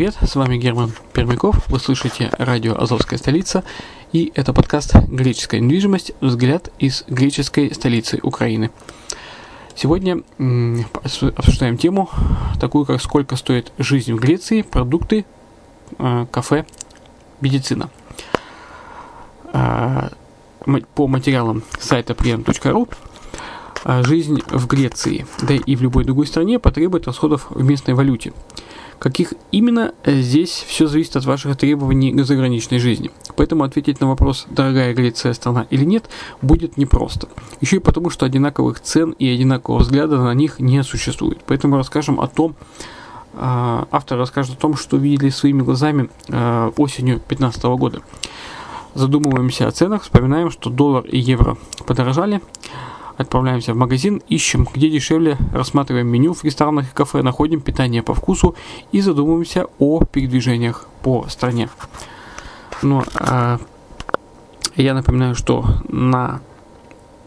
привет, с вами Герман Пермяков, вы слышите радио «Азовская столица» и это подкаст «Греческая недвижимость. Взгляд из греческой столицы Украины». Сегодня обсуждаем тему такую, как сколько стоит жизнь в Греции, продукты, э, кафе, медицина. А, по материалам сайта прием.ру а, жизнь в Греции, да и в любой другой стране потребует расходов в местной валюте. Каких именно, э, здесь все зависит от ваших требований к заграничной жизни. Поэтому ответить на вопрос, дорогая Греция страна или нет, будет непросто. Еще и потому, что одинаковых цен и одинакового взгляда на них не существует. Поэтому расскажем о том, а, автор расскажет о том, что видели своими глазами а, осенью 2015 года. Задумываемся о ценах, вспоминаем, что доллар и евро подорожали, отправляемся в магазин, ищем, где дешевле, рассматриваем меню в ресторанах и кафе, находим питание по вкусу и задумываемся о передвижениях по стране. Но э, я напоминаю, что на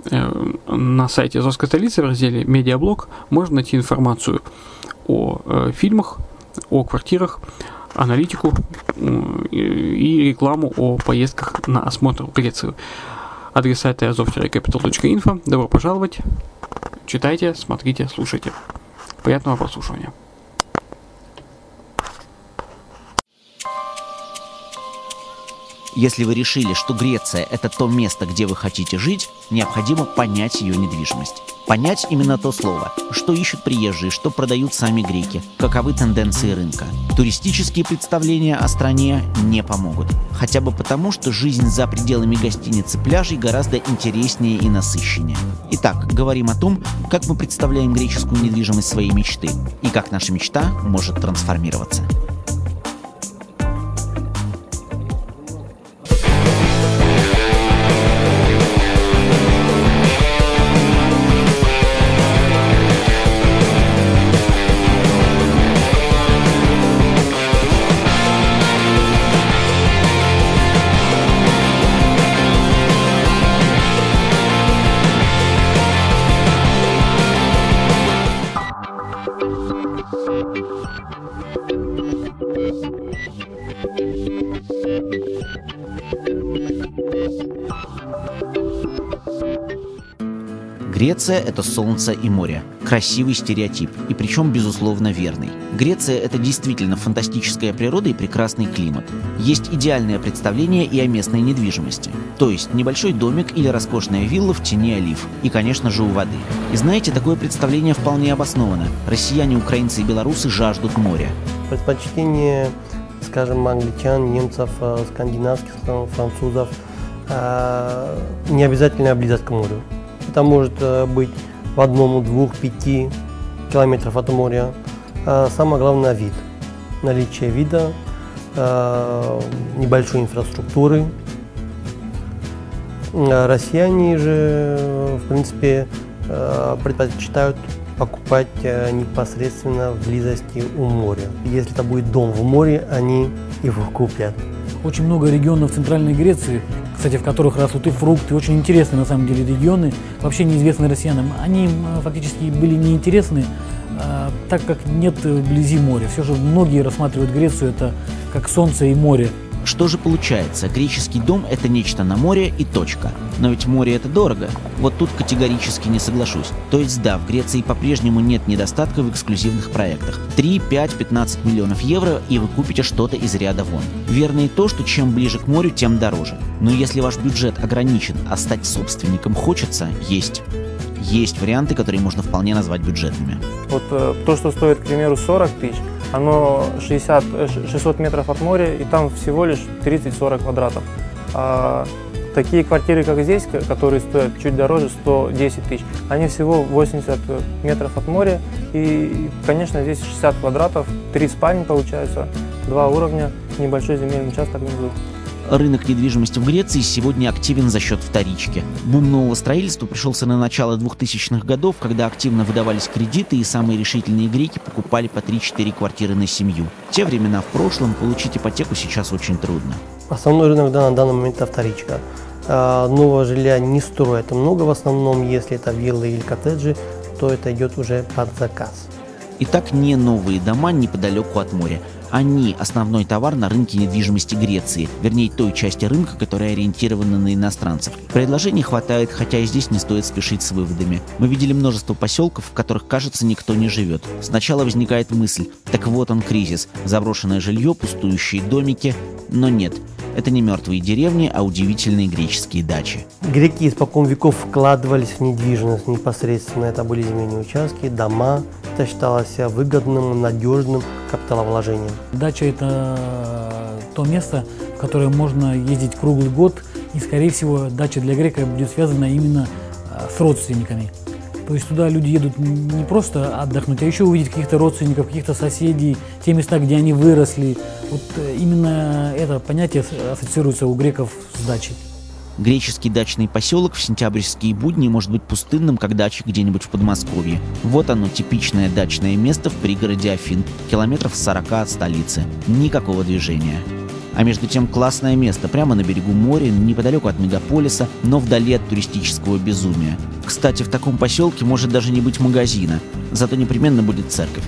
э, на сайте Азовской столицы в разделе «Медиаблог» можно найти информацию о э, фильмах, о квартирах, аналитику и рекламу о поездках на осмотр в Грецию. Адрес сайта azov-capital.info. Добро пожаловать. Читайте, смотрите, слушайте. Приятного прослушивания. Если вы решили, что Греция – это то место, где вы хотите жить, необходимо понять ее недвижимость. Понять именно то слово, что ищут приезжие, что продают сами греки, каковы тенденции рынка. Туристические представления о стране не помогут. Хотя бы потому, что жизнь за пределами гостиниц и пляжей гораздо интереснее и насыщеннее. Итак, говорим о том, как мы представляем греческую недвижимость своей мечты и как наша мечта может трансформироваться. Греция – это солнце и море. Красивый стереотип, и причем, безусловно, верный. Греция – это действительно фантастическая природа и прекрасный климат. Есть идеальное представление и о местной недвижимости. То есть небольшой домик или роскошная вилла в тени олив. И, конечно же, у воды. И знаете, такое представление вполне обосновано. Россияне, украинцы и белорусы жаждут моря. Предпочтение, скажем, англичан, немцев, э, скандинавских французов э, не обязательно близость к морю. Это может э, быть в одном, двух, пяти километров от моря. А самое главное вид. Наличие вида, э, небольшой инфраструктуры. А россияне же, в принципе, э, предпочитают покупать непосредственно в близости у моря. Если это будет дом в море, они его купят. Очень много регионов Центральной Греции, кстати, в которых растут и фрукты, очень интересные на самом деле регионы, вообще неизвестны россиянам. Они фактически были неинтересны, а, так как нет вблизи моря. Все же многие рассматривают Грецию это как солнце и море. Что же получается? Греческий дом – это нечто на море и точка. Но ведь море – это дорого. Вот тут категорически не соглашусь. То есть да, в Греции по-прежнему нет недостатка в эксклюзивных проектах. 3, 5, 15 миллионов евро, и вы купите что-то из ряда вон. Верно и то, что чем ближе к морю, тем дороже. Но если ваш бюджет ограничен, а стать собственником хочется, есть есть варианты, которые можно вполне назвать бюджетными. Вот э, то, что стоит, к примеру, 40 тысяч, оно 60, 600 э, метров от моря, и там всего лишь 30-40 квадратов. А такие квартиры, как здесь, которые стоят чуть дороже, 110 тысяч, они всего 80 метров от моря, и, конечно, здесь 60 квадратов, 3 спальни получается, 2 уровня, небольшой земельный участок внизу. Рынок недвижимости в Греции сегодня активен за счет вторички. Бум нового строительства пришелся на начало 2000-х годов, когда активно выдавались кредиты и самые решительные греки покупали по 3-4 квартиры на семью. те времена в прошлом, получить ипотеку сейчас очень трудно. Основной рынок да, на данный момент это вторичка. А, нового жилья не строят много, в основном, если это виллы или коттеджи, то это идет уже под заказ. Итак, не новые дома неподалеку от моря, Они – основной товар на рынке недвижимости Греции, вернее той части рынка, которая ориентирована на иностранцев. Предложений хватает, хотя и здесь не стоит спешить с выводами. Мы видели множество поселков, в которых, кажется, никто не живет. Сначала возникает мысль, так вот он кризис, заброшенное жилье, пустующие домики, но нет – это не мертвые деревни, а удивительные греческие дачи. Греки испокон веков вкладывались в недвижимость непосредственно. Это были земельные участки, дома. Это считалось выгодным, надежным капиталовложением. Дача – это то место, в которое можно ездить круглый год. И, скорее всего, дача для грека будет связана именно а, с родственниками. То есть туда люди едут не просто отдохнуть, а еще увидеть каких-то родственников, каких-то соседей, те места, где они выросли. Вот э, именно это понятие ассоциируется у греков с дачей. Греческий дачный поселок в сентябрьские будни может быть пустынным, как дача где-нибудь в Подмосковье. Вот оно, типичное дачное место в пригороде Афин, километров 40 от столицы. Никакого движения. А между тем классное место, прямо на берегу моря, неподалеку от мегаполиса, но вдали от туристического безумия. Кстати, в таком поселке может даже не быть магазина, зато непременно будет церковь.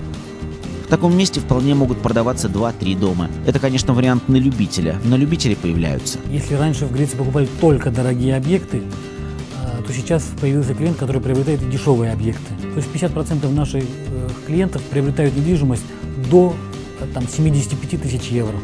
В таком месте вполне могут продаваться 2-3 дома. Это, конечно, вариант на любителя, но любители появляются. Если раньше в Греции покупали только дорогие объекты, а, то сейчас появился клиент, который приобретает дешевые объекты. То есть 50% наших э, клиентов приобретают недвижимость до э, там, 75 тысяч евро.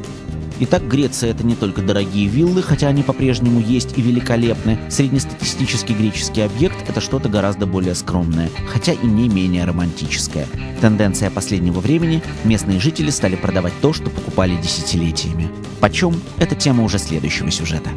Итак, Греция – это не только дорогие виллы, хотя они по-прежнему есть и великолепны. Среднестатистический греческий объект – это что-то гораздо более скромное, хотя и не менее романтическое. Тенденция последнего времени – местные жители стали продавать то, что покупали десятилетиями. Почем – это тема уже следующего сюжета.